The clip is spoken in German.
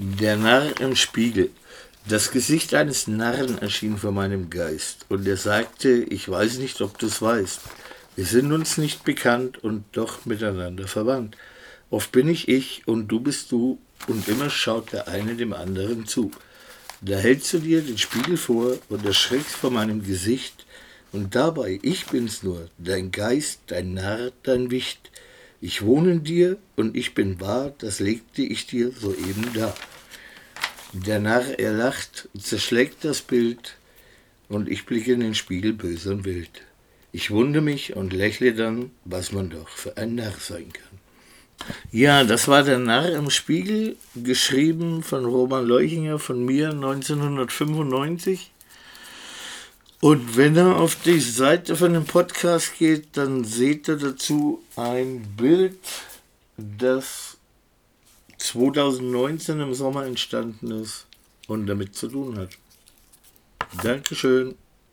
Der Narr im Spiegel. Das Gesicht eines Narren erschien vor meinem Geist, und er sagte, ich weiß nicht, ob du es weißt. Wir sind uns nicht bekannt und doch miteinander verwandt. Oft bin ich ich und du bist du, und immer schaut der eine dem anderen zu. Da hältst du dir den Spiegel vor und erschreckst vor meinem Gesicht, und dabei, ich bin's nur, dein Geist, dein Narr, dein Wicht, ich wohne in dir und ich bin wahr, das legte ich dir soeben dar. Der Narr, er lacht, zerschlägt das Bild, und ich blicke in den Spiegel böse und wild. Ich wunde mich und lächle dann, was man doch für ein Narr sein kann. Ja, das war der Narr im Spiegel, geschrieben von Roman Leuchinger, von mir 1995. Und wenn er auf die Seite von dem Podcast geht, dann seht ihr dazu ein Bild, das 2019 im Sommer entstanden ist und damit zu tun hat. Dankeschön.